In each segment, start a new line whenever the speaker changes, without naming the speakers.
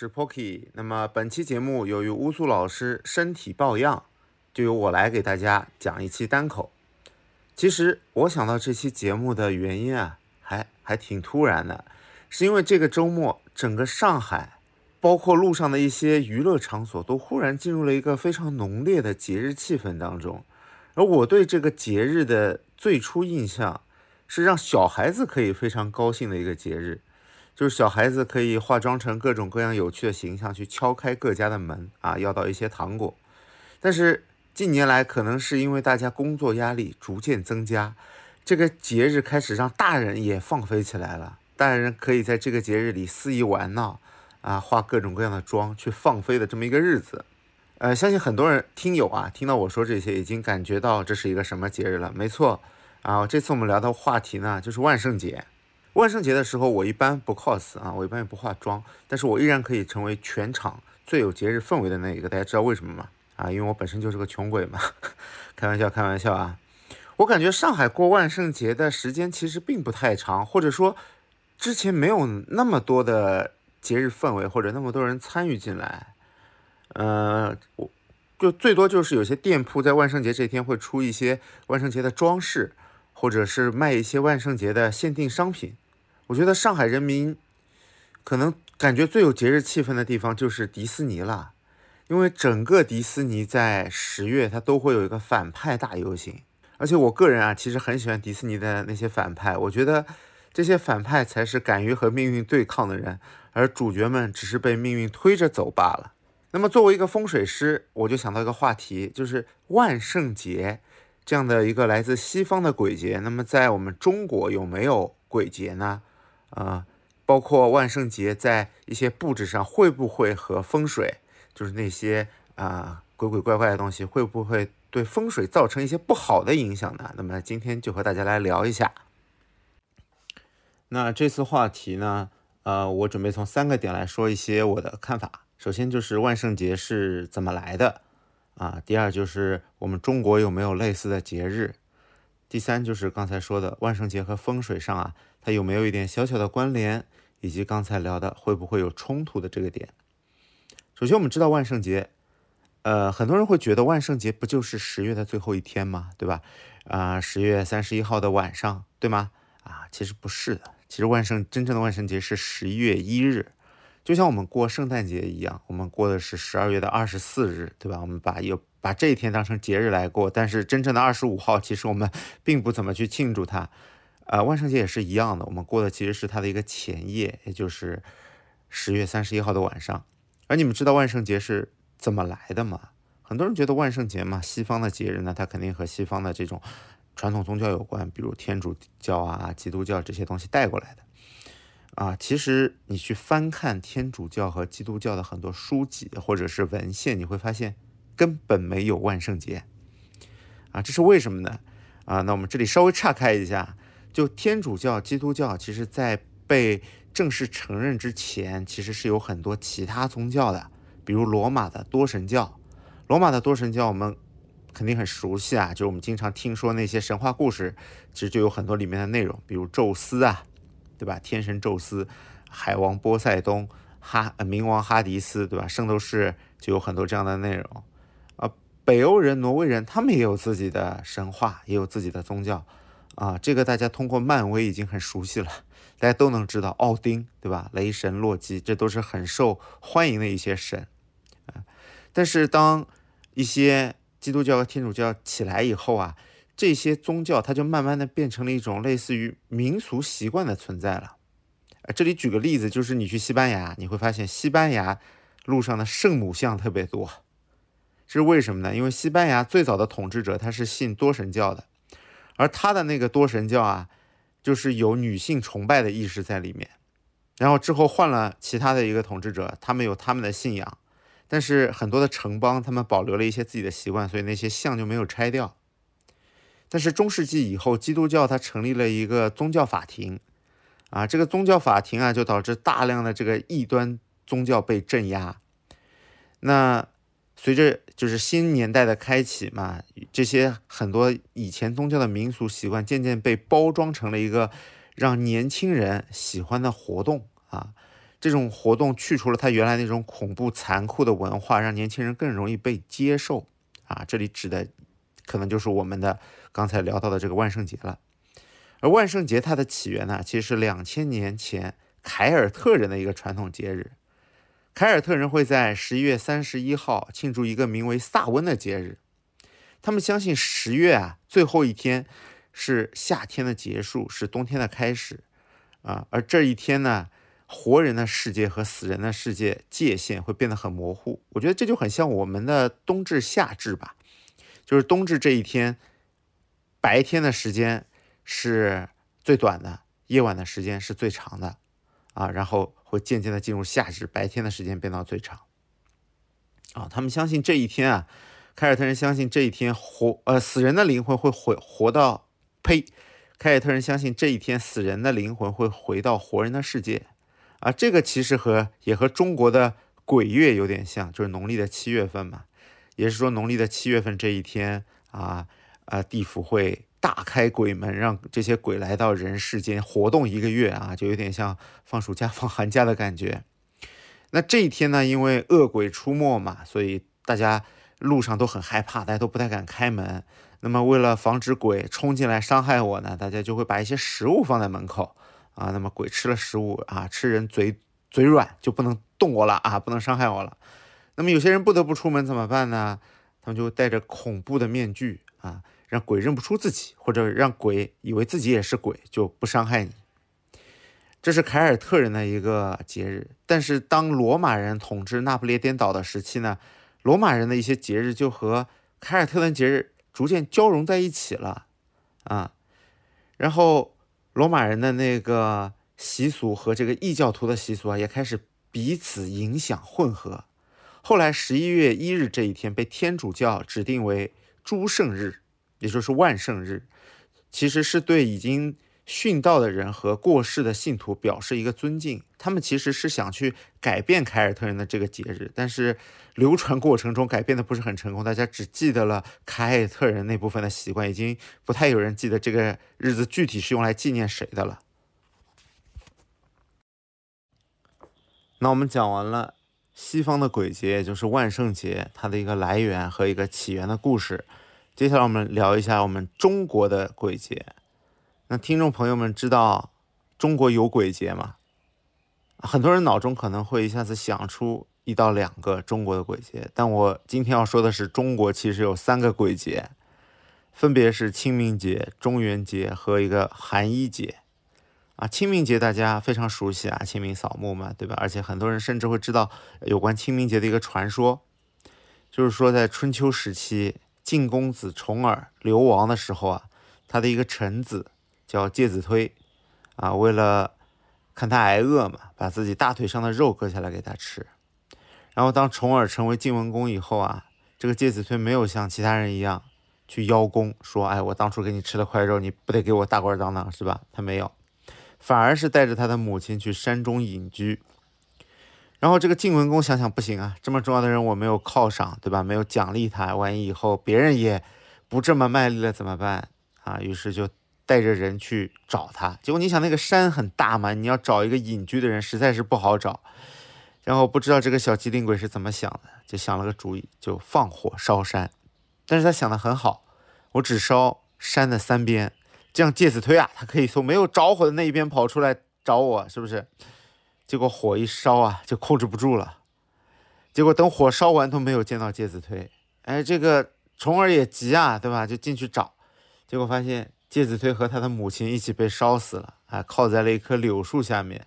是 Pocky。那么本期节目由于乌苏老师身体抱恙，就由我来给大家讲一期单口。其实我想到这期节目的原因啊，还还挺突然的，是因为这个周末整个上海，包括路上的一些娱乐场所，都忽然进入了一个非常浓烈的节日气氛当中。而我对这个节日的最初印象，是让小孩子可以非常高兴的一个节日。就是小孩子可以化妆成各种各样有趣的形象去敲开各家的门啊，要到一些糖果。但是近年来，可能是因为大家工作压力逐渐增加，这个节日开始让大人也放飞起来了。大人可以在这个节日里肆意玩闹啊，化各种各样的妆去放飞的这么一个日子。呃，相信很多人听友啊，听到我说这些，已经感觉到这是一个什么节日了。没错啊，这次我们聊的话题呢，就是万圣节。万圣节的时候，我一般不 cos 啊，我一般也不化妆，但是我依然可以成为全场最有节日氛围的那一个。大家知道为什么吗？啊，因为我本身就是个穷鬼嘛。开玩笑，开玩笑啊。我感觉上海过万圣节的时间其实并不太长，或者说之前没有那么多的节日氛围，或者那么多人参与进来。呃，我就最多就是有些店铺在万圣节这天会出一些万圣节的装饰。或者是卖一些万圣节的限定商品，我觉得上海人民可能感觉最有节日气氛的地方就是迪士尼了，因为整个迪士尼在十月它都会有一个反派大游行，而且我个人啊其实很喜欢迪士尼的那些反派，我觉得这些反派才是敢于和命运对抗的人，而主角们只是被命运推着走罢了。那么作为一个风水师，我就想到一个话题，就是万圣节。这样的一个来自西方的鬼节，那么在我们中国有没有鬼节呢？啊，包括万圣节在一些布置上会不会和风水，就是那些啊鬼鬼怪怪的东西，会不会对风水造成一些不好的影响呢？那么今天就和大家来聊一下。那这次话题呢，呃，我准备从三个点来说一些我的看法。首先就是万圣节是怎么来的。啊，第二就是我们中国有没有类似的节日？第三就是刚才说的万圣节和风水上啊，它有没有一点小小的关联？以及刚才聊的会不会有冲突的这个点？首先我们知道万圣节，呃，很多人会觉得万圣节不就是十月的最后一天吗？对吧？啊，十月三十一号的晚上，对吗？啊，其实不是的，其实万圣真正的万圣节是十一月一日。就像我们过圣诞节一样，我们过的是十二月的二十四日，对吧？我们把有把这一天当成节日来过，但是真正的二十五号，其实我们 并不怎么去庆祝它。呃，万圣节也是一样的，我们过的其实是它的一个前夜，也就是十月三十一号的晚上。而你们知道万圣节是怎么来的吗？很多人觉得万圣节嘛，西方的节日呢，它肯定和西方的这种传统宗教有关，比如天主教啊、基督教这些东西带过来的。啊，其实你去翻看天主教和基督教的很多书籍或者是文献，你会发现根本没有万圣节。啊，这是为什么呢？啊，那我们这里稍微岔开一下，就天主教、基督教，其实在被正式承认之前，其实是有很多其他宗教的，比如罗马的多神教。罗马的多神教我们肯定很熟悉啊，就是我们经常听说那些神话故事，其实就有很多里面的内容，比如宙斯啊。对吧？天神宙斯、海王波塞冬、哈冥王哈迪斯，对吧？圣斗士就有很多这样的内容。北欧人、挪威人，他们也有自己的神话，也有自己的宗教啊。这个大家通过漫威已经很熟悉了，大家都能知道奥丁，对吧？雷神洛基，这都是很受欢迎的一些神啊。但是当一些基督教和天主教起来以后啊。这些宗教，它就慢慢的变成了一种类似于民俗习惯的存在了。这里举个例子，就是你去西班牙，你会发现西班牙路上的圣母像特别多，这是为什么呢？因为西班牙最早的统治者他是信多神教的，而他的那个多神教啊，就是有女性崇拜的意识在里面。然后之后换了其他的一个统治者，他们有他们的信仰，但是很多的城邦他们保留了一些自己的习惯，所以那些像就没有拆掉。但是中世纪以后，基督教它成立了一个宗教法庭，啊，这个宗教法庭啊，就导致大量的这个异端宗教被镇压。那随着就是新年代的开启嘛，这些很多以前宗教的民俗习惯渐渐被包装成了一个让年轻人喜欢的活动啊。这种活动去除了他原来那种恐怖残酷的文化，让年轻人更容易被接受啊。这里指的可能就是我们的刚才聊到的这个万圣节了。而万圣节它的起源呢，其实是两千年前凯尔特人的一个传统节日。凯尔特人会在十一月三十一号庆祝一个名为萨温的节日。他们相信十月啊最后一天是夏天的结束，是冬天的开始啊。而这一天呢。活人的世界和死人的世界界限会变得很模糊，我觉得这就很像我们的冬至、夏至吧。就是冬至这一天，白天的时间是最短的，夜晚的时间是最长的，啊，然后会渐渐的进入夏至，白天的时间变到最长。啊，他们相信这一天啊，凯尔特人相信这一天活呃死人的灵魂会回活到，呸，凯尔特人相信这一天死人的灵魂会回到活人的世界。啊，这个其实和也和中国的鬼月有点像，就是农历的七月份嘛，也是说农历的七月份这一天啊，啊，地府会大开鬼门，让这些鬼来到人世间活动一个月啊，就有点像放暑假、放寒假的感觉。那这一天呢，因为恶鬼出没嘛，所以大家路上都很害怕，大家都不太敢开门。那么为了防止鬼冲进来伤害我呢，大家就会把一些食物放在门口。啊，那么鬼吃了食物啊，吃人嘴嘴软就不能动我了啊，不能伤害我了。那么有些人不得不出门怎么办呢？他们就戴着恐怖的面具啊，让鬼认不出自己，或者让鬼以为自己也是鬼，就不伤害你。这是凯尔特人的一个节日。但是当罗马人统治那不列颠岛的时期呢，罗马人的一些节日就和凯尔特人节日逐渐交融在一起了啊，然后。罗马人的那个习俗和这个异教徒的习俗啊，也开始彼此影响混合。后来十一月一日这一天被天主教指定为诸圣日，也就是万圣日，其实是对已经。殉道的人和过世的信徒表示一个尊敬，他们其实是想去改变凯尔特人的这个节日，但是流传过程中改变的不是很成功，大家只记得了凯尔特人那部分的习惯，已经不太有人记得这个日子具体是用来纪念谁的了。那我们讲完了西方的鬼节，也就是万圣节，它的一个来源和一个起源的故事，接下来我们聊一下我们中国的鬼节。那听众朋友们知道中国有鬼节吗？很多人脑中可能会一下子想出一到两个中国的鬼节，但我今天要说的是，中国其实有三个鬼节，分别是清明节、中元节和一个寒衣节。啊，清明节大家非常熟悉啊，清明扫墓嘛，对吧？而且很多人甚至会知道有关清明节的一个传说，就是说在春秋时期，晋公子重耳流亡的时候啊，他的一个臣子。叫介子推，啊，为了看他挨饿嘛，把自己大腿上的肉割下来给他吃。然后当重耳成为晋文公以后啊，这个介子推没有像其他人一样去邀功，说，哎，我当初给你吃了块肉，你不得给我大官当当，是吧？他没有，反而是带着他的母亲去山中隐居。然后这个晋文公想想不行啊，这么重要的人我没有犒赏，对吧？没有奖励他，万一以后别人也不这么卖力了怎么办啊？于是就。带着人去找他，结果你想那个山很大嘛，你要找一个隐居的人实在是不好找。然后不知道这个小机灵鬼是怎么想的，就想了个主意，就放火烧山。但是他想的很好，我只烧山的三边，这样介子推啊，他可以从没有着火的那一边跑出来找我，是不是？结果火一烧啊，就控制不住了。结果等火烧完都没有见到介子推，哎，这个虫儿也急啊，对吧？就进去找，结果发现。介子推和他的母亲一起被烧死了，还靠在了一棵柳树下面。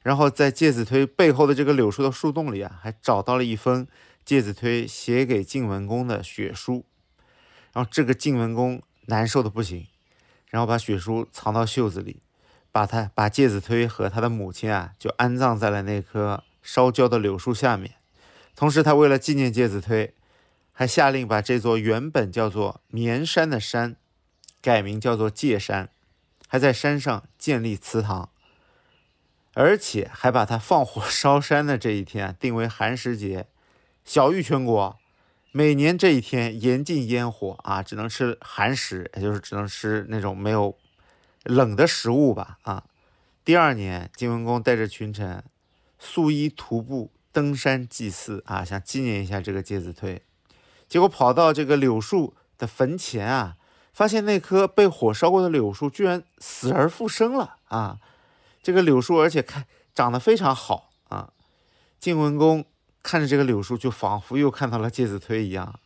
然后在介子推背后的这个柳树的树洞里啊，还找到了一封介子推写给晋文公的血书。然后这个晋文公难受的不行，然后把血书藏到袖子里，把他把介子推和他的母亲啊，就安葬在了那棵烧焦的柳树下面。同时，他为了纪念介子推，还下令把这座原本叫做绵山的山。改名叫做界山，还在山上建立祠堂，而且还把它放火烧山的这一天定为寒食节，小于全国。每年这一天严禁烟火啊，只能吃寒食，也就是只能吃那种没有冷的食物吧啊。第二年，晋文公带着群臣素衣徒步登山祭祀啊，想纪念一下这个介子推。结果跑到这个柳树的坟前啊，发现那棵被火烧过的柳树居然死而复生了啊！这个柳树而且开长得非常好啊！晋文公看着这个柳树，就仿佛又看到了介子推一样，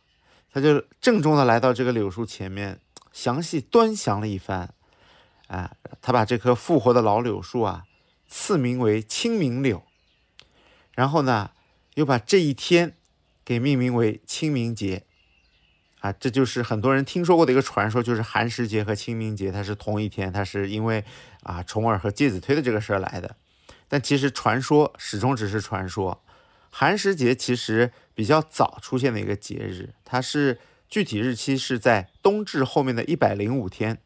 他就郑重的来到这个柳树前面，详细端详了一番。啊，他把这棵复活的老柳树啊，赐名为清明柳。然后呢，又把这一天给命名为清明节。啊，这就是很多人听说过的一个传说，就是寒食节和清明节它是同一天，它是因为啊重耳和介子推的这个事儿来的。但其实传说始终只是传说。寒食节其实比较早出现的一个节日，它是具体日期是在冬至后面的一百零五天。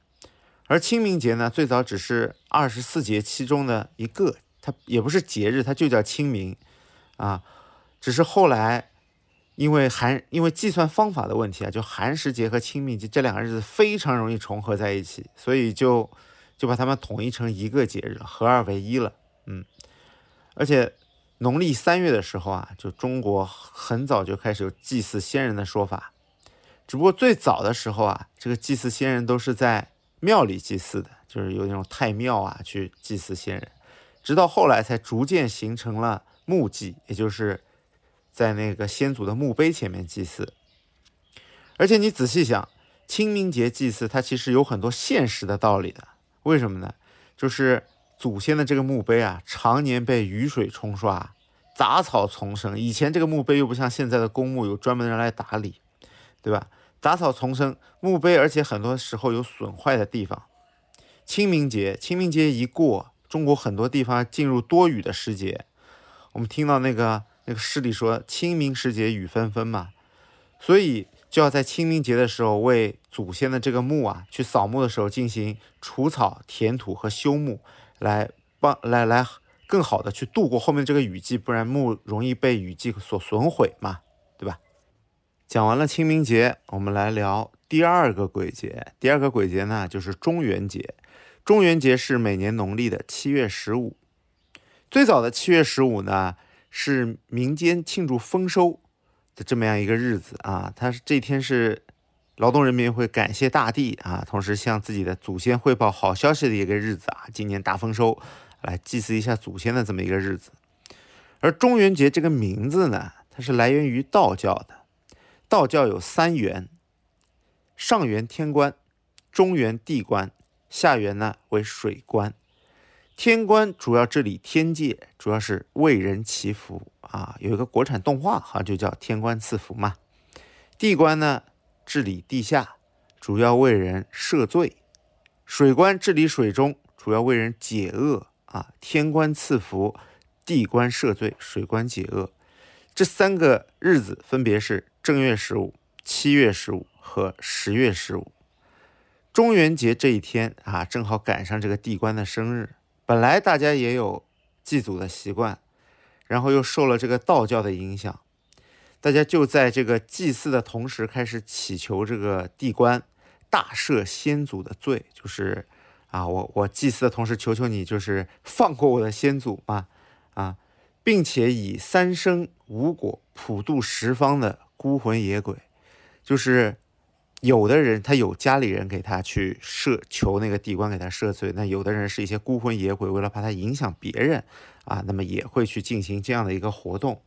而清明节呢，最早只是二十四节气中的一个，它也不是节日，它就叫清明，啊，只是后来因为寒，因为计算方法的问题啊，就寒食节和清明节这两个日子非常容易重合在一起，所以就就把它们统一成一个节日，合二为一了，嗯，而且农历三月的时候啊，就中国很早就开始有祭祀先人的说法，只不过最早的时候啊，这个祭祀先人都是在。庙里祭祀的，就是有那种太庙啊，去祭祀先人，直到后来才逐渐形成了墓祭，也就是在那个先祖的墓碑前面祭祀。而且你仔细想，清明节祭祀它其实有很多现实的道理的。为什么呢？就是祖先的这个墓碑啊，常年被雨水冲刷，杂草丛生。以前这个墓碑又不像现在的公墓有专门人来打理，对吧？杂草丛生，墓碑而且很多时候有损坏的地方。清明节，清明节一过，中国很多地方进入多雨的时节。我们听到那个那个诗里说“清明时节雨纷纷”嘛，所以就要在清明节的时候为祖先的这个墓啊，去扫墓的时候进行除草、填土和修墓，来帮来来更好的去度过后面这个雨季，不然墓容易被雨季所损毁嘛。讲完了清明节，我们来聊第二个鬼节。第二个鬼节呢，就是中元节。中元节是每年农历的七月十五。最早的七月十五呢，是民间庆祝丰收的这么样一个日子啊。它是这天是劳动人民会感谢大地啊，同时向自己的祖先汇报好消息的一个日子啊。今年大丰收，来祭祀一下祖先的这么一个日子。而中元节这个名字呢，它是来源于道教的。道教有三元，上元天官，中元地官，下元呢为水官。天官主要治理天界，主要是为人祈福啊。有一个国产动画，好像就叫《天官赐福》嘛。地官呢治理地下，主要为人赦罪。水官治理水中，主要为人解厄啊。天官赐福，地官赦罪，水官解厄。这三个日子分别是。正月十五、七月十五和十月十五，中元节这一天啊，正好赶上这个地官的生日。本来大家也有祭祖的习惯，然后又受了这个道教的影响，大家就在这个祭祀的同时，开始祈求这个地官大赦先祖的罪，就是啊，我我祭祀的同时，求求你，就是放过我的先祖嘛，啊，并且以三生无果普度十方的。孤魂野鬼，就是有的人他有家里人给他去赦求那个地官给他赦罪，那有的人是一些孤魂野鬼，为了怕他影响别人啊，那么也会去进行这样的一个活动，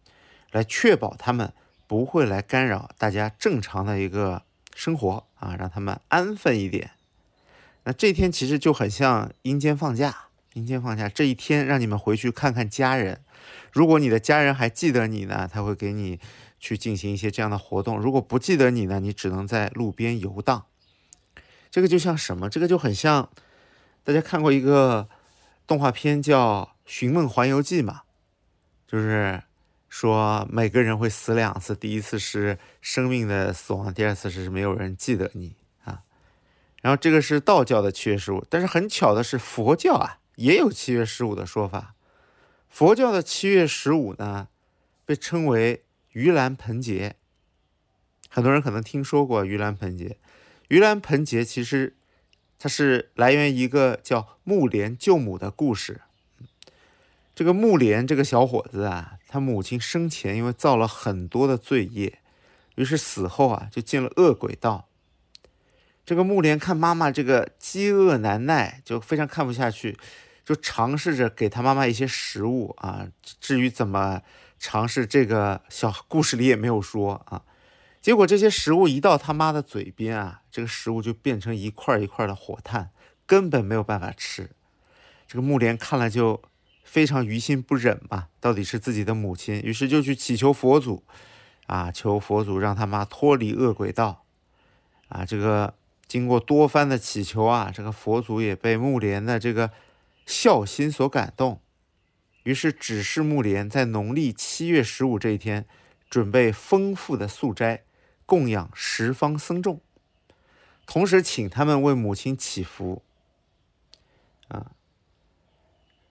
来确保他们不会来干扰大家正常的一个生活啊，让他们安分一点。那这天其实就很像阴间放假，阴间放假这一天让你们回去看看家人，如果你的家人还记得你呢，他会给你。去进行一些这样的活动。如果不记得你呢，你只能在路边游荡。这个就像什么？这个就很像大家看过一个动画片叫《寻梦环游记》嘛，就是说每个人会死两次，第一次是生命的死亡，第二次是没有人记得你啊。然后这个是道教的七月十五，但是很巧的是佛教啊也有七月十五的说法。佛教的七月十五呢，被称为。盂兰盆节，很多人可能听说过盂兰盆节。盂兰盆节其实它是来源一个叫木莲救母的故事。这个木莲这个小伙子啊，他母亲生前因为造了很多的罪业，于是死后啊就进了恶鬼道。这个木莲看妈妈这个饥饿难耐，就非常看不下去，就尝试着给他妈妈一些食物啊。至于怎么尝试，这个小故事里也没有说啊。结果这些食物一到他妈的嘴边啊，这个食物就变成一块一块的火炭，根本没有办法吃。这个木莲看了就。非常于心不忍嘛，到底是自己的母亲，于是就去祈求佛祖，啊，求佛祖让他妈脱离恶鬼道，啊，这个经过多番的祈求啊，这个佛祖也被木莲的这个孝心所感动，于是指示木莲在农历七月十五这一天，准备丰富的素斋，供养十方僧众，同时请他们为母亲祈福，啊。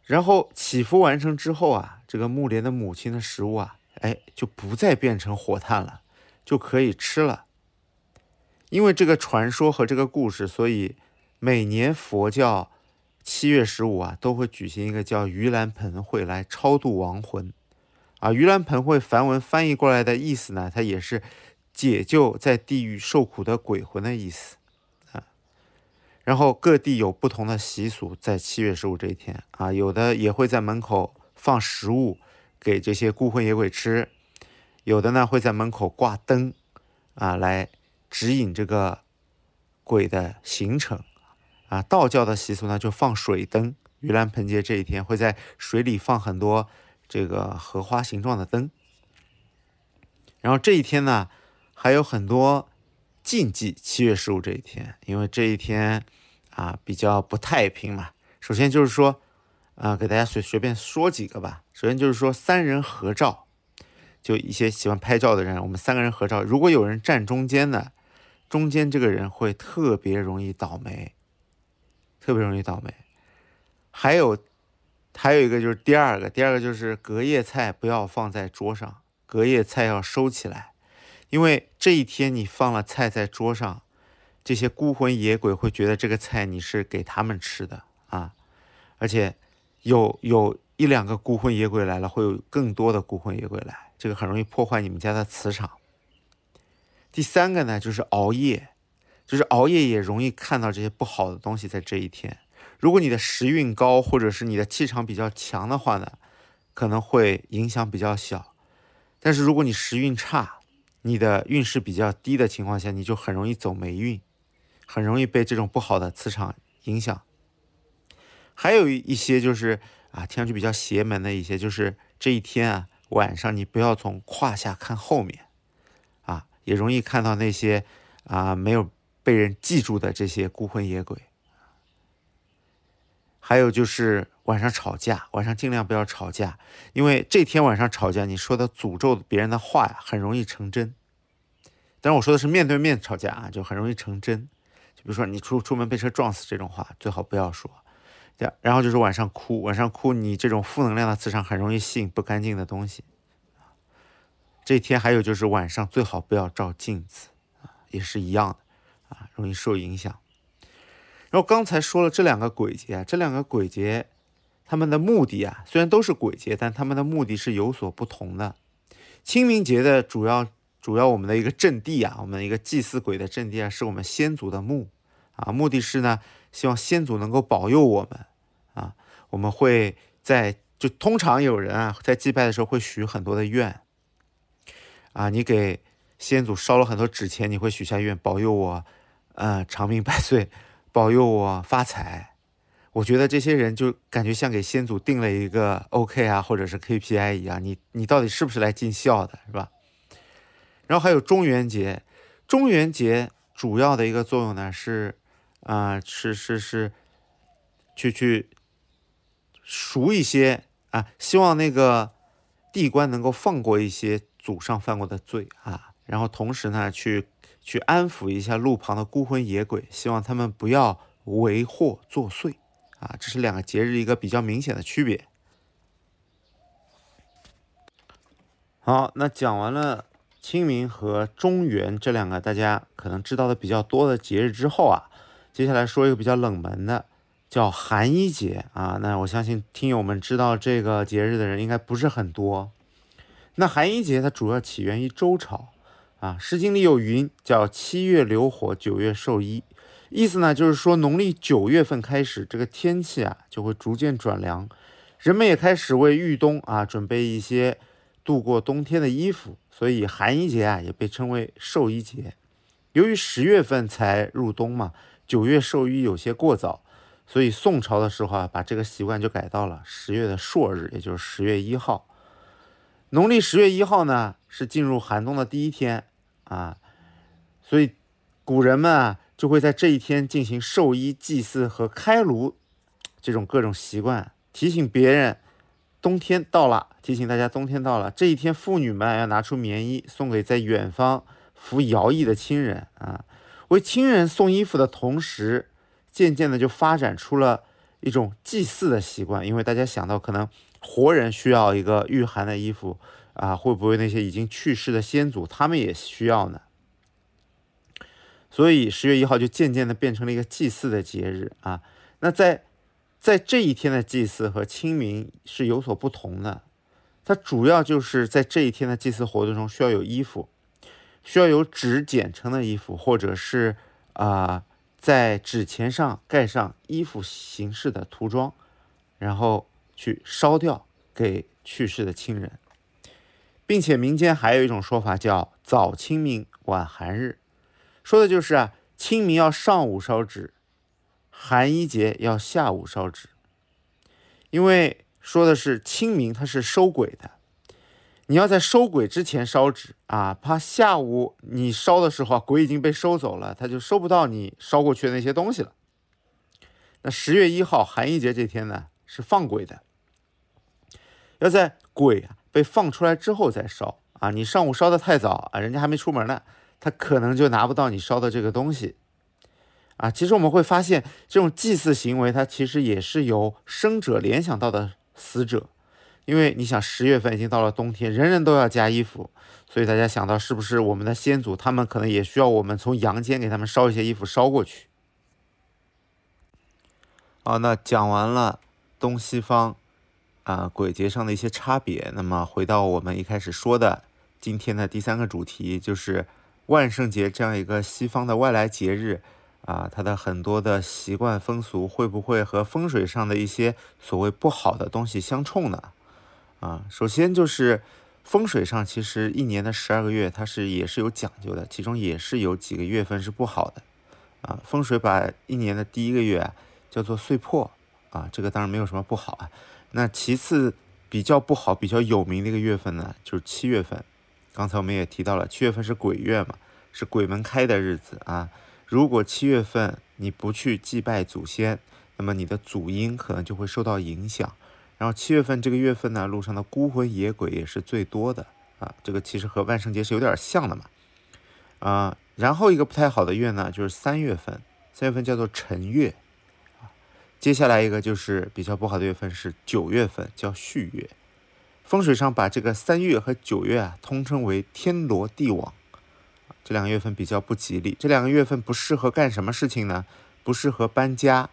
然后祈福完成之后啊，这个木莲的母亲的食物啊，哎，就不再变成火炭了，就可以吃了。因为这个传说和这个故事，所以每年佛教七月十五啊，都会举行一个叫盂兰盆会来超度亡魂。啊，盂兰盆会梵文翻译过来的意思呢，它也是解救在地狱受苦的鬼魂的意思啊。然后各地有不同的习俗，在七月十五这一天啊，有的也会在门口放食物给这些孤魂野鬼吃，有的呢会在门口挂灯啊，来指引这个鬼的行程啊。道教的习俗呢就放水灯，盂兰盆节这一天会在水里放很多这个荷花形状的灯。然后这一天呢还有很多禁忌，七月十五这一天，因为这一天。啊，比较不太平嘛。首先就是说，啊，给大家随随便说几个吧。首先就是说，三人合照，就一些喜欢拍照的人，我们三个人合照，如果有人站中间的，中间这个人会特别容易倒霉，特别容易倒霉。还有，还有一个就是第二个，第二个就是隔夜菜不要放在桌上，隔夜菜要收起来，因为这一天你放了菜在桌上。这些孤魂野鬼会觉得这个菜你是给他们吃的啊，而且有有一两个孤魂野鬼来了，会有更多的孤魂野鬼来，这个很容易破坏你们家的磁场。第三个呢，就是熬夜，就是熬夜也容易看到这些不好的东西在这一天。如果你的时运高，或者是你的气场比较强的话呢，可能会影响比较小。但是如果你时运差，你的运势比较低的情况下，你就很容易走霉运。很容易被这种不好的磁场影响，还有一些就是啊，听上去比较邪门的一些，就是这一天啊，晚上你不要从胯下看后面，啊，也容易看到那些啊没有被人记住的这些孤魂野鬼。还有就是晚上吵架，晚上尽量不要吵架，因为这天晚上吵架，你说的诅咒别人的话呀，很容易成真。当然我说的是面对面吵架啊，就很容易成真。就比如说你出出门被车撞死这种话最好不要说，然后就是晚上哭，晚上哭，你这种负能量的磁场很容易吸引不干净的东西。这天还有就是晚上最好不要照镜子，也是一样的啊，容易受影响。然后刚才说了这两个鬼节，这两个鬼节他们的目的啊，虽然都是鬼节，但他们的目的是有所不同的。清明节的主要主要我们的一个阵地啊，我们一个祭祀鬼的阵地啊，是我们先祖的墓。啊，目的是呢，希望先祖能够保佑我们。啊，我们会在就通常有人啊，在祭拜的时候会许很多的愿。啊，你给先祖烧了很多纸钱，你会许下愿，保佑我，呃，长命百岁，保佑我发财。我觉得这些人就感觉像给先祖定了一个 OK 啊，或者是 KPI 一样。你你到底是不是来尽孝的，是吧？然后还有中元节，中元节主要的一个作用呢是。啊，是是是，去去赎一些啊，希望那个地官能够放过一些祖上犯过的罪啊，然后同时呢，去去安抚一下路旁的孤魂野鬼，希望他们不要为祸作祟啊，这是两个节日一个比较明显的区别。好，那讲完了清明和中元这两个大家可能知道的比较多的节日之后啊。接下来说一个比较冷门的，叫寒衣节啊。那我相信听友们知道这个节日的人应该不是很多。那寒衣节它主要起源于周朝啊，《诗经》里有云，叫七月流火，九月授衣。意思呢，就是说农历九月份开始，这个天气啊就会逐渐转凉，人们也开始为御冬啊准备一些度过冬天的衣服，所以寒衣节啊也被称为授衣节。由于十月份才入冬嘛，九月授衣有些过早，所以宋朝的时候啊把这个习惯就改到了十月的朔日，也就是十月一号。农历十月一号呢，是进入寒冬的第一天啊，所以古人们啊就会在这一天进行寿衣祭祀和开炉这种各种习惯，提醒别人冬天到了，提醒大家冬天到了。这一天，妇女们要拿出棉衣送给在远方服徭役的亲人啊。为亲人送衣服的同时，渐渐的就发展出了一种祭祀的习惯，因为大家想到可能。活人需要一个御寒的衣服啊，会不会那些已经去世的先祖他们也需要呢？所以十月一号就渐渐的变成了一个祭祀的节日啊。那在在这一天的祭祀和清明是有所不同的，它主要就是在这一天的祭祀活动中需要有衣服，需要有纸剪成的衣服，或者是啊在纸钱上盖上衣服形式的涂装，然后。去烧掉给去世的亲人，并且民间还有一种说法叫“早清明晚寒日”，说的就是啊，清明要上午烧纸，寒衣节要下午烧纸。因为说的是清明它是收鬼的，你要在收鬼之前烧纸啊，怕下午你烧的时候，鬼已经被收走了，他就收不到你烧过去的那些东西了。那十月一号寒衣节这天呢，是放鬼的。要在鬼啊被放出来之后再烧啊！你上午烧的太早啊，人家还没出门呢，他可能就拿不到你烧的这个东西啊。其实我们会发现，这种祭祀行为，它其实也是由生者联想到的死者，因为你想十月份已经到了冬天，人人都要加衣服，所以大家想到是不是我们的先祖他们可能也需要我们从阳间给他们烧一些衣服烧过去？好，那讲完了东西方。啊，鬼节上的一些差别。那么回到我们一开始说的，今天的第三个主题就是万圣节这样一个西方的外来节日啊，它的很多的习惯风俗会不会和风水上的一些所谓不好的东西相冲呢？啊，首先就是风水上，其实一年的十二个月它是也是有讲究的，其中也是有几个月份是不好的啊。风水把一年的第一个月叫做岁破啊，这个当然没有什么不好啊。那其次比较不好、比较有名的一个月份呢，就是七月份。刚才我们也提到了，七月份是鬼月嘛，是鬼门开的日子啊。如果七月份你不去祭拜祖先，那么你的祖荫可能就会受到影响。然后七月份这个月份呢，路上的孤魂野鬼也是最多的啊。这个其实和万圣节是有点像的嘛。啊，然后一个不太好的月呢，就是三月份，三月份叫做辰月。接下来一个就是比较不好的月份是九月份，叫戌月。风水上把这个三月和九月啊通称为天罗地网，这两个月份比较不吉利。这两个月份不适合干什么事情呢？不适合搬家、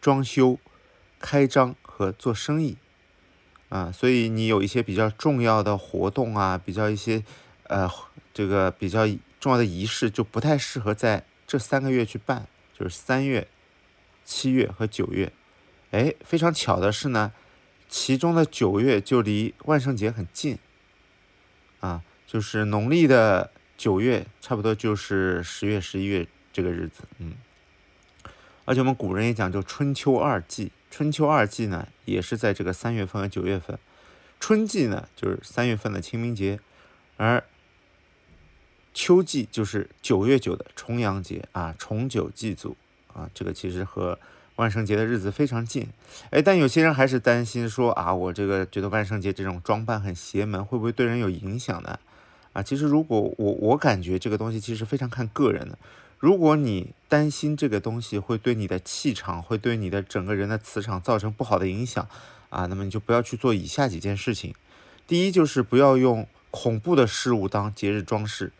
装修、开张和做生意啊。所以你有一些比较重要的活动啊，比较一些呃这个比较重要的仪式，就不太适合在这三个月去办，就是三月。七月和九月，哎，非常巧的是呢，其中的九月就离万圣节很近，啊，就是农历的九月，差不多就是十月、十一月这个日子，嗯。而且我们古人也讲究春秋二季，春秋二季呢，也是在这个三月份和九月份。春季呢，就是三月份的清明节，而秋季就是九月九的重阳节啊，重九祭祖。啊，这个其实和万圣节的日子非常近，哎，但有些人还是担心说啊，我这个觉得万圣节这种装扮很邪门，会不会对人有影响呢？啊，其实如果我我感觉这个东西其实非常看个人的，如果你担心这个东西会对你的气场，会对你的整个人的磁场造成不好的影响啊，那么你就不要去做以下几件事情。第一就是不要用恐怖的事物当节日装饰，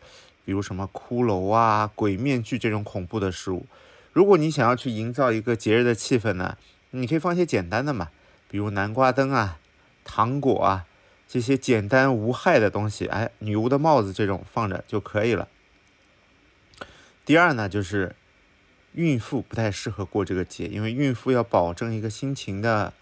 比如什么骷髅啊、鬼面具这种恐怖的事物。如果你想要去营造一个节日的气氛呢，你可以放一些简单的嘛，比如南瓜灯啊、糖果啊这些简单无害的东西，哎，女巫的帽子这种放着就可以了。第二呢，就是孕妇不太适合过这个节，因为孕妇要保证一个心情的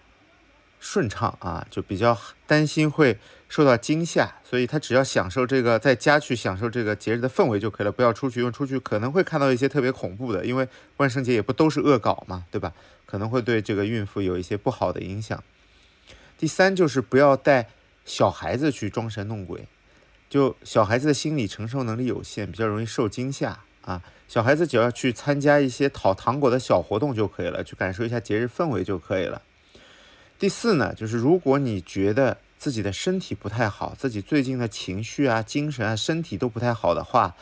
顺畅啊，就比较担心会受到惊吓，所以他只要享受这个在家去享受这个节日的氛围就可以了，不要出去，因为出去可能会看到一些特别恐怖的，因为万圣节也不都是恶搞嘛，对吧？可能会对这个孕妇有一些不好的影响。第三就是不要带小孩子去装神弄鬼，就小孩子的心理承受能力有限，比较容易受惊吓。啊，小孩子只要去参加一些讨糖果的小活动就可以了，去感受一下节日氛围就可以了。第四呢，就是如果你觉得自己的身体不太好，自己最近的情绪啊、精神啊、身体都不太好的话，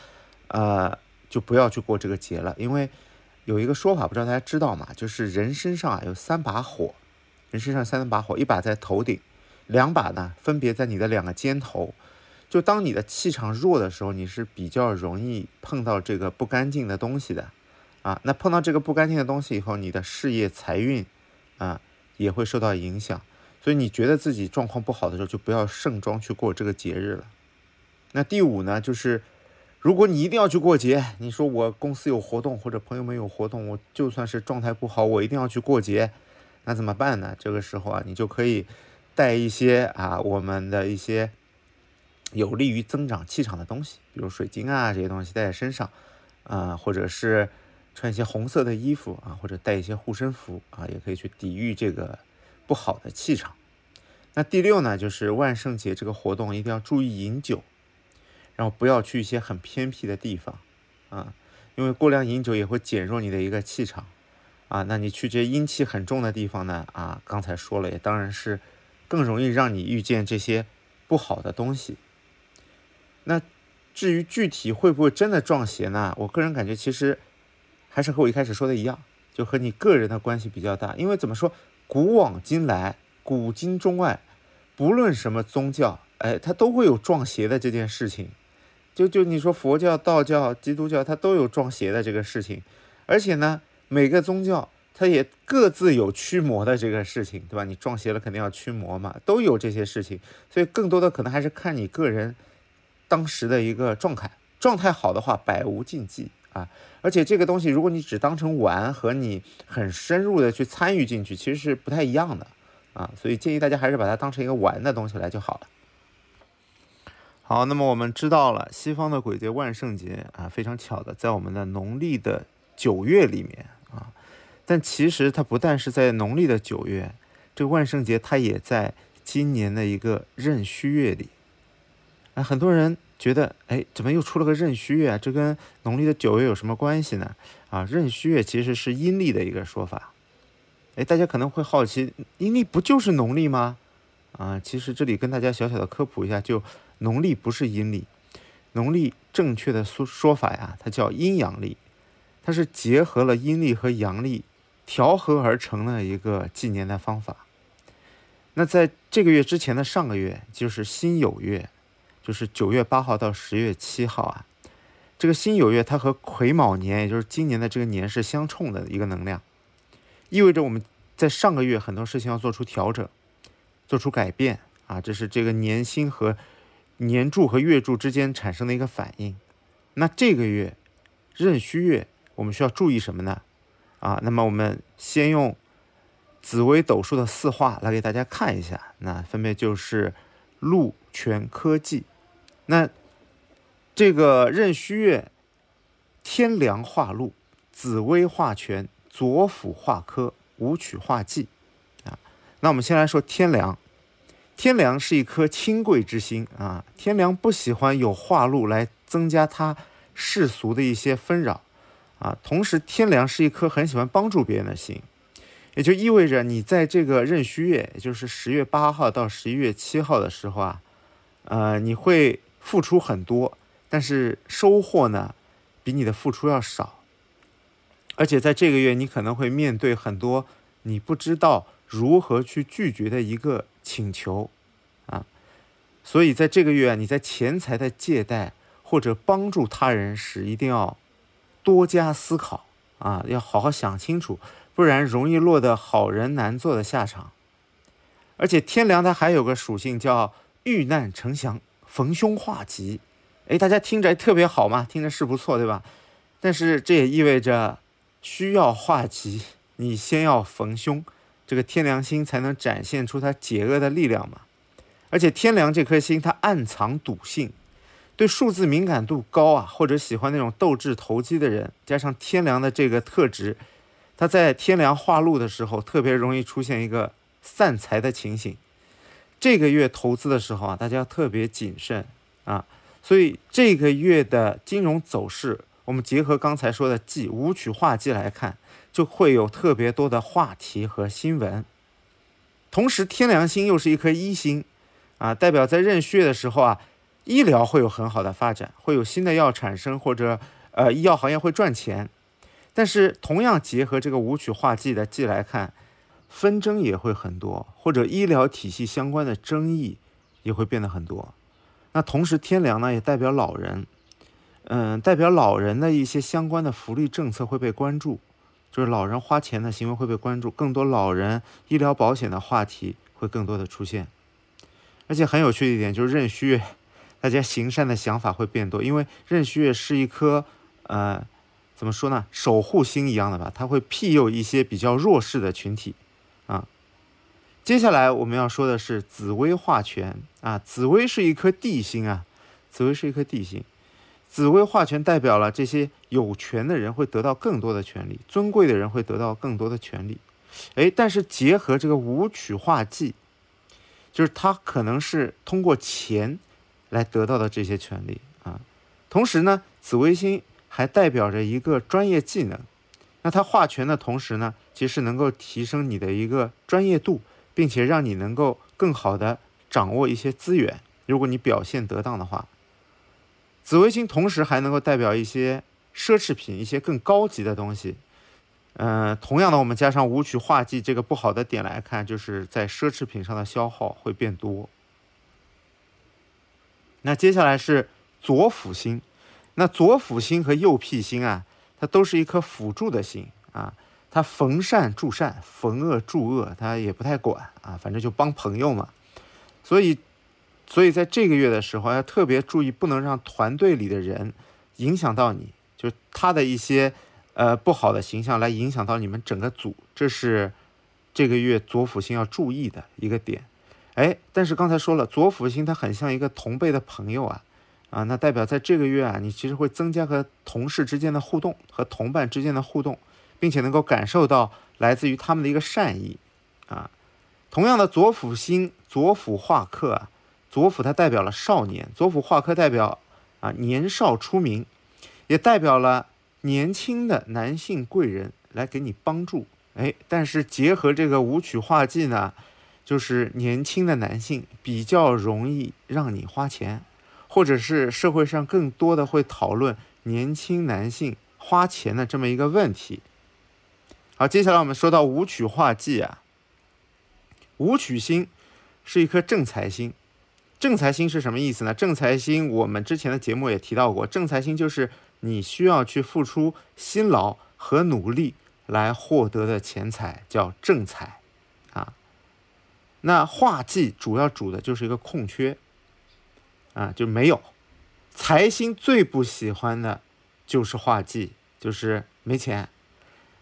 呃，就不要去过这个节了。因为有一个说法，不知道大家知道吗？就是人身上啊有三把火，人身上三把火，一把在头顶，两把呢分别在你的两个肩头。就当你的气场弱的时候，你是比较容易碰到这个不干净的东西的，啊，那碰到这个不干净的东西以后，你的事业财运，啊，也会受到影响。所以你觉得自己状况不好的时候，就不要盛装去过这个节日了。那第五呢，就是如果你一定要去过节，你说我公司有活动或者朋友们有活动，我就算是状态不好，我一定要去过节，那怎么办呢？这个时候啊，你就可以带一些啊，我们的一些。有利于增长气场的东西，比如水晶啊这些东西带在身上，啊，或者是穿一些红色的衣服啊，或者带一些护身符啊，也可以去抵御这个不好的气场。那第六呢，就是万圣节这个活动一定要注意饮酒，然后不要去一些很偏僻的地方啊，因为过量饮酒也会减弱你的一个气场啊。那你去这些阴气很重的地方呢，啊，刚才说了，也当然是更容易让你遇见这些不好的东西。那至于具体会不会真的撞邪呢？我个人感觉其实还是和我一开始说的一样，就和你个人的关系比较大。因为怎么说，古往今来，古今中外，不论什么宗教，哎，它都会有撞邪的这件事情。就就你说佛教、道教、基督教，它都有撞邪的这个事情。而且呢，每个宗教它也各自有驱魔的这个事情，对吧？你撞邪了，肯定要驱魔嘛，都有这些事情。所以更多的可能还是看你个人。当时的一个状态，状态好的话，百无禁忌啊。而且这个东西，如果你只当成玩，和你很深入的去参与进去，其实是不太一样的啊。所以建议大家还是把它当成一个玩的东西来就好了。好，那么我们知道了西方的鬼节万圣节啊，非常巧的在我们的农历的九月里面啊。但其实它不但是在农历的九月，这个万圣节它也在今年的一个壬戌月里。哎，很多人觉得，哎，怎么又出了个壬戌月啊？这跟农历的九月有什么关系呢？啊，壬戌月其实是阴历的一个说法。哎，大家可能会好奇，阴历不就是农历吗？啊，其实这里跟大家小小的科普一下，就农历不是阴历，农历正确的说说法呀，它叫阴阳历，它是结合了阴历和阳历调和而成的一个纪年的方法。那在这个月之前的上个月就是辛酉月。就是九月八号到十月七号啊，这个辛酉月它和癸卯年，也就是今年的这个年是相冲的一个能量，意味着我们在上个月很多事情要做出调整，做出改变啊，这是这个年星和年柱和月柱之间产生的一个反应。那这个月壬戌月，我们需要注意什么呢？啊，那么我们先用紫微斗数的四化来给大家看一下，那分别就是禄、全、科、技。那这个壬戌月，天梁化禄，紫微化权，左辅化科，武曲化忌啊。那我们先来说天梁，天梁是一颗清贵之星啊。天梁不喜欢有化禄来增加他世俗的一些纷扰啊。同时，天梁是一颗很喜欢帮助别人的心，也就意味着你在这个壬戌月，也就是十月八号到十一月七号的时候啊，呃，你会。付出很多，但是收获呢，比你的付出要少。而且在这个月，你可能会面对很多你不知道如何去拒绝的一个请求啊。所以在这个月，你在钱财的借贷或者帮助他人时，一定要多加思考啊，要好好想清楚，不然容易落得好人难做的下场。而且天梁它还有个属性叫遇难成祥、逢凶化吉。哎，大家听着特别好嘛，听着是不错，对吧？但是这也意味着需要化吉，你先要逢凶，这个天梁星才能展现出它解厄的力量嘛。而且天梁这颗星它暗藏赌性，对数字敏感度高啊，或者喜欢那种斗智投机的人，加上天梁的这个特质，它在天梁化禄的时候特别容易出现一个。散财的情形，这个月投资的时候啊，大家要特别谨慎啊。所以这个月的金融走势，我们结合刚才说的季五曲化季来看，就会有特别多的话题和新闻。同时，天梁星又是一颗一星啊，代表在壬戌月的时候啊，医疗会有很好的发展，会有新的药产生，或者呃，医药行业会赚钱。但是，同样结合这个五曲化季的季来看。纷争也会很多，或者医疗体系相关的争议也会变得很多。那同时，天梁呢也代表老人，嗯，代表老人的一些相关的福利政策会被关注，就是老人花钱的行为会被关注，更多老人医疗保险的话题会更多的出现。而且很有趣的一点就是壬戌月，大家行善的想法会变多，因为壬戌月是一颗，呃，怎么说呢，守护星一样的吧，它会庇佑一些比较弱势的群体。接下来我们要说的是紫薇化权啊。紫薇是一颗地星啊，紫薇是一颗地星。紫薇化权代表了这些有权的人会得到更多的权利，尊贵的人会得到更多的权利。哎，但是结合这个武曲化忌，就是他可能是通过钱来得到的这些权利啊。同时呢，紫微星还代表着一个专业技能。那它化权的同时呢，其实能够提升你的一个专业度，并且让你能够更好的掌握一些资源。如果你表现得当的话，紫微星同时还能够代表一些奢侈品，一些更高级的东西。嗯，同样的，我们加上武曲化忌这个不好的点来看，就是在奢侈品上的消耗会变多。那接下来是左辅星，那左辅星和右弼星啊。它都是一颗辅助的星啊，他逢善助善，逢恶助恶，他也不太管啊，反正就帮朋友嘛。所以，所以在这个月的时候要特别注意，不能让团队里的人影响到你，就他的一些呃不好的形象来影响到你们整个组，这是这个月左辅星要注意的一个点。哎，但是刚才说了，左辅星它很像一个同辈的朋友啊。啊，那代表在这个月啊，你其实会增加和同事之间的互动，和同伴之间的互动，并且能够感受到来自于他们的一个善意。啊，同样的左辅星，左辅化克啊，左辅它代表了少年，左辅化克代表啊年少出名，也代表了年轻的男性贵人来给你帮助。哎，但是结合这个武曲化忌呢，就是年轻的男性比较容易让你花钱。或者是社会上更多的会讨论年轻男性花钱的这么一个问题。好，接下来我们说到武曲化忌啊，武曲星是一颗正财星。正财星是什么意思呢？正财星我们之前的节目也提到过，正财星就是你需要去付出辛劳和努力来获得的钱财，叫正财啊。那化忌主要主的就是一个空缺。啊，就没有财星最不喜欢的，就是化忌，就是没钱。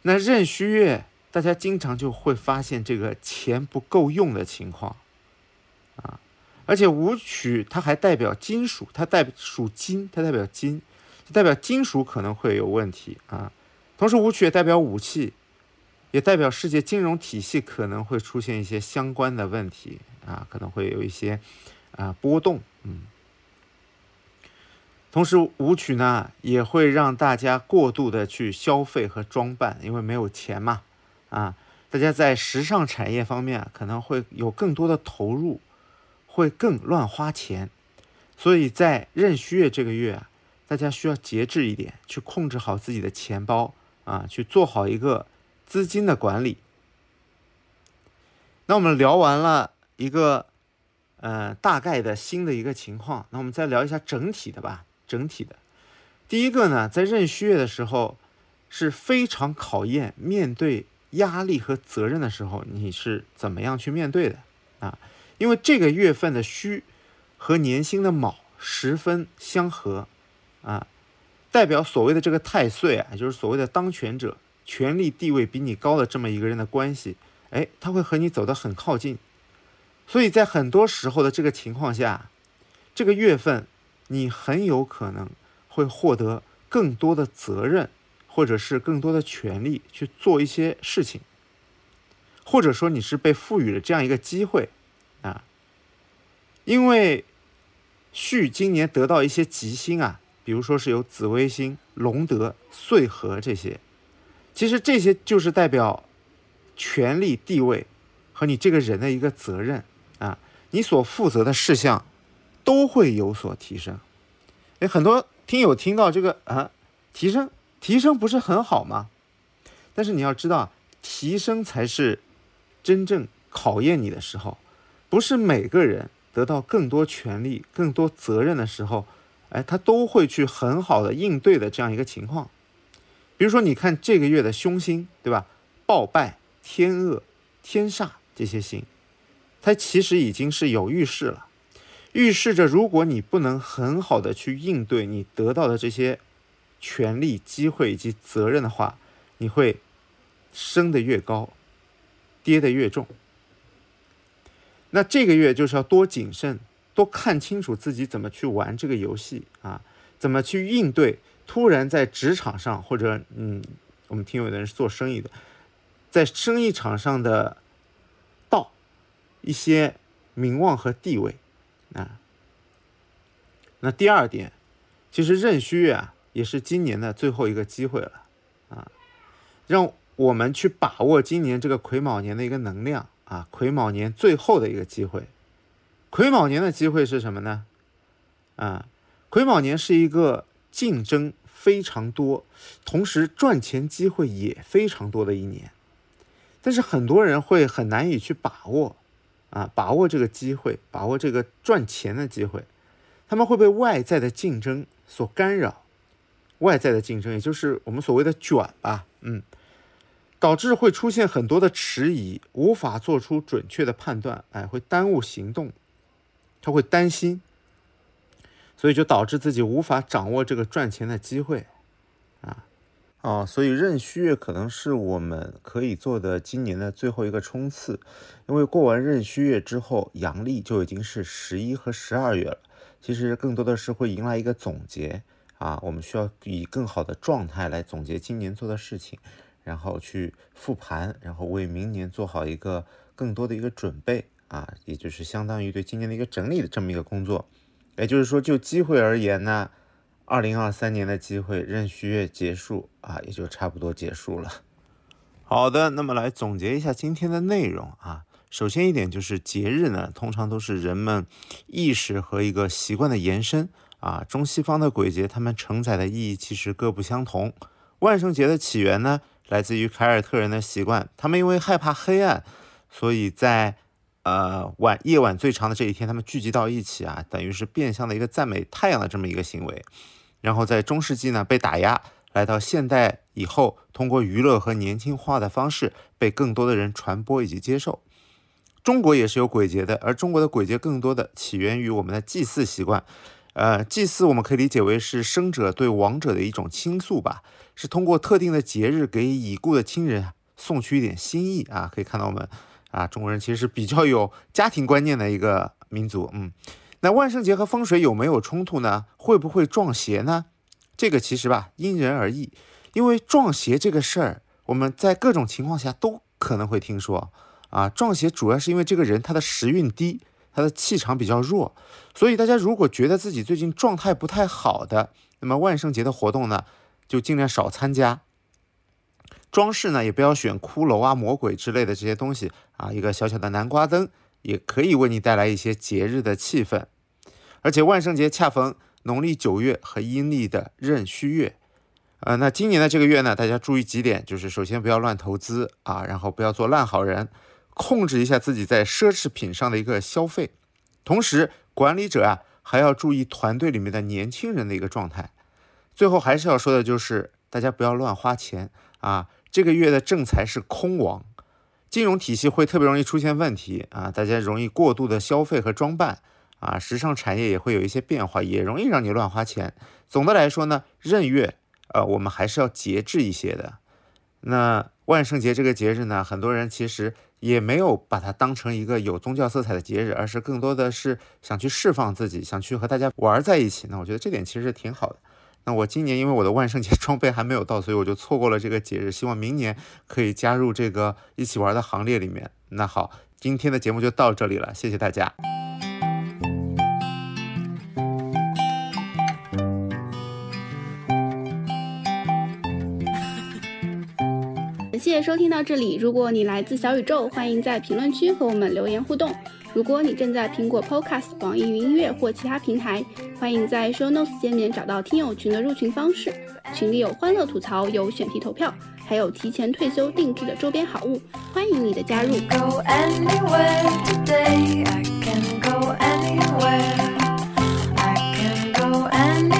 那壬戌月，大家经常就会发现这个钱不够用的情况啊。而且武曲它还代表金属，它代表属金，它代表金，代表金属可能会有问题啊。同时，武曲也代表武器，也代表世界金融体系可能会出现一些相关的问题啊，可能会有一些啊波动，嗯。同时，舞曲呢也会让大家过度的去消费和装扮，因为没有钱嘛，啊，大家在时尚产业方面可能会有更多的投入，会更乱花钱，所以在壬戌月这个月，大家需要节制一点，去控制好自己的钱包啊，去做好一个资金的管理。那我们聊完了一个，呃，大概的新的一个情况，那我们再聊一下整体的吧。整体的，第一个呢，在壬戌月的时候，是非常考验面对压力和责任的时候，你是怎么样去面对的啊？因为这个月份的戌和年星的卯十分相合啊，代表所谓的这个太岁啊，就是所谓的当权者，权力地位比你高的这么一个人的关系，哎，他会和你走得很靠近。所以在很多时候的这个情况下，这个月份你很有可能会获得更多的责任，或者是更多的权利去做一些事情，或者说你是被赋予了这样一个机会啊，因为戌今年得到一些吉星啊，比如说是有紫微星、龙德、岁合这些，其实这些就是代表权力地位和你这个人的一个责任。啊，你所负责的事项都会有所提升。哎，很多听友听到这个啊，提升提升不是很好吗？但是你要知道，提升才是真正考验你的时候。不是每个人得到更多权利、更多责任的时候，哎，他都会去很好的应对的这样一个情况。比如说，你看这个月的凶星，对吧？暴败、天恶、天煞这些星。它其实已经是有预示了，预示着如果你不能很好的去应对你得到的这些权利、机会以及责任的话，你会升得越高，跌得越重。那这个月就是要多谨慎，多看清楚自己怎么去玩这个游戏啊，怎么去应对突然在职场上或者嗯，我们听有的人是做生意的，在生意场上的道。一些名望和地位，啊，那第二点，其实壬戌月啊，也是今年的最后一个机会了，啊，让我们去把握今年这个癸卯年的一个能量啊，癸卯年最后的一个机会，癸卯年的机会是什么呢？啊，癸卯年是一个竞争非常多，同时赚钱机会也非常多的一年，但是很多人会很难以去把握。啊，把握这个机会，把握这个赚钱的机会，他们会被外在的竞争所干扰，外在的竞争，也就是我们所谓的卷吧，嗯，导致会出现很多的迟疑，无法做出准确的判断，哎，会耽误行动，他会担心，所以就导致自己无法掌握这个赚钱的机会，啊。啊，所以壬戌月可能是我们可以做的今年的最后一个冲刺，因为过完壬戌月之后，阳历就已经是十一和十二月了。其实更多的是会迎来一个总结啊，我们需要以更好的状态来总结今年做的事情，然后去复盘，然后为明年做好一个更多的一个准备啊，也就是相当于对今年的一个整理的这么一个工作。也就是说，就机会而言呢。二零二三年的机会，壬戌月结束啊，也就差不多结束了。好的，那么来总结一下今天的内容啊。首先一点就是节日呢，通常都是人们意识和一个习惯的延伸啊。中西方的鬼节，它们承载的意义其实各不相同。万圣节的起源呢，来自于凯尔特人的习惯，他们因为害怕黑暗，所以在呃晚夜晚最长的这一天，他们聚集到一起啊，等于是变相的一个赞美太阳的这么一个行为。然后在中世纪呢被打压，来到现代以后，通过娱乐和年轻化的方式被更多的人传播以及接受。中国也是有鬼节的，而中国的鬼节更多的起源于我们的祭祀习惯。呃，祭祀我们可以理解为是生者对亡者的一种倾诉吧，是通过特定的节日给已故的亲人送去一点心意啊。可以看到我们啊，中国人其实是比较有家庭观念的一个民族，嗯。那万圣节和风水有没有冲突呢？会不会撞邪呢？这个其实吧，因人而异。因为撞邪这个事儿，我们在各种情况下都可能会听说啊。撞邪主要是因为这个人他的时运低，他的气场比较弱。所以大家如果觉得自己最近状态不太好的，那么万圣节的活动呢，就尽量少参加。装饰呢，也不要选骷髅啊、魔鬼之类的这些东西啊。一个小小的南瓜灯。也可以为你带来一些节日的气氛，而且万圣节恰逢农历九月和阴历的壬戌月，呃，那今年的这个月呢，大家注意几点，就是首先不要乱投资啊，然后不要做烂好人，控制一下自己在奢侈品上的一个消费，同时管理者啊还要注意团队里面的年轻人的一个状态。最后还是要说的就是大家不要乱花钱啊。这个月的正财是空亡，金融体系会特别容易出现问题啊，大家容易过度的消费和装扮啊，时尚产业也会有一些变化，也容易让你乱花钱。总的来说呢，闰月呃，我们还是要节制一些的。那万圣节这个节日呢，很多人其实也没有把它当成一个有宗教色彩的节日，而是更多的是想去释放自己，想去和大家玩在一起。那我觉得这点其实是挺好的。那我今年因为我的万圣节 装备还没有到，所以我就错过了这个节日。希望明年可以加入这个一起玩的行列里面。那好，今天的节目就到这里了，谢谢大家。
感谢收听到这里。如果你来自小宇宙，欢迎在评论区和我们留言互动。如果你正在苹果 Podcast、网易云音乐或其他平台，欢迎在 Show Notes 界面找到听友群的入群方式。群里有欢乐吐槽，有选题投票，还有提前退休定制的周边好物，欢迎你的加入。
to